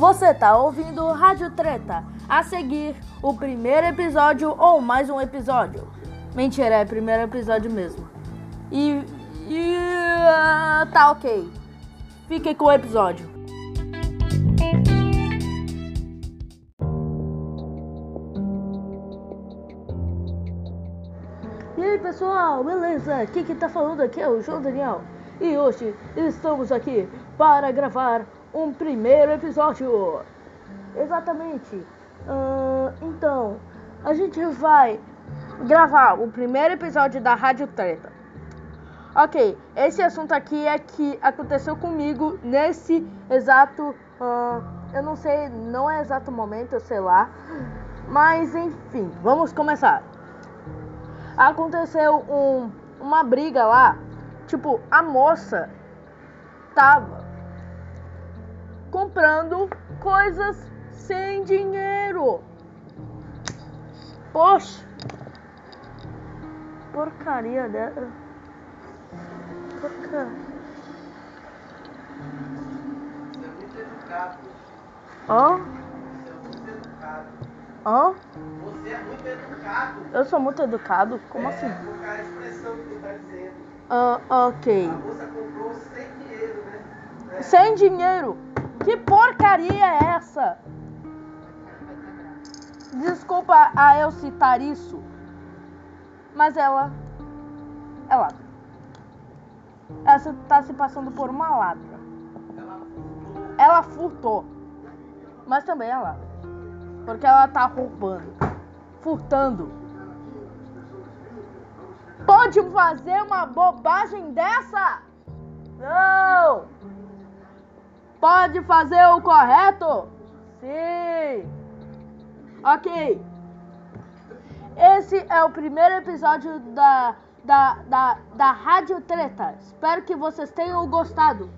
Você tá ouvindo Rádio Treta. A seguir, o primeiro episódio ou mais um episódio. Mentira, é o primeiro episódio mesmo. E. e uh, tá ok. Fique com o episódio. E aí pessoal, beleza? Quem que tá falando aqui é o João Daniel. E hoje estamos aqui para gravar um primeiro episódio. Exatamente. Ah, então, a gente vai gravar o primeiro episódio da Rádio Treta. Ok, esse assunto aqui é que aconteceu comigo nesse exato. ah, eu não sei, não é exato momento, eu sei lá. Mas enfim, vamos começar. Aconteceu um, uma briga lá. Tipo, a moça tava comprando coisas sem dinheiro. Poxa. Porcaria dela. Porcaria. Você é muito educado. Ó, Você é muito educado. ó. Você é muito educado. Eu sou muito educado. Como é, assim? Da expressão que tu tá dizendo. Ah, ok. A moça comprou sem dinheiro, né? É. Sem dinheiro. Que porcaria é essa? Desculpa a eu citar isso, mas ela é ladra. Ela tá se passando por uma ladra. Ela furtou. Mas também é porque ela tá roubando, furtando. Pode fazer uma bobagem dessa? Não! Pode fazer o correto? Sim! Ok. Esse é o primeiro episódio da, da, da, da Rádio Treta. Espero que vocês tenham gostado.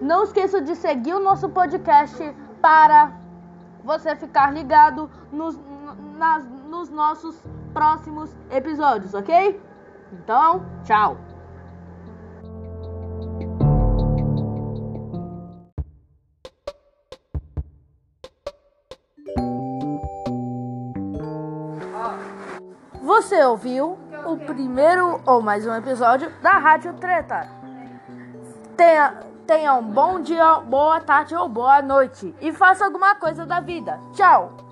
Não esqueça de seguir o nosso podcast para você ficar ligado nos, nas, nos nossos próximos episódios, ok? Então, tchau! Você ouviu o primeiro ou mais um episódio da Rádio Treta. Tenha, tenha um bom dia, boa tarde ou boa noite. E faça alguma coisa da vida. Tchau!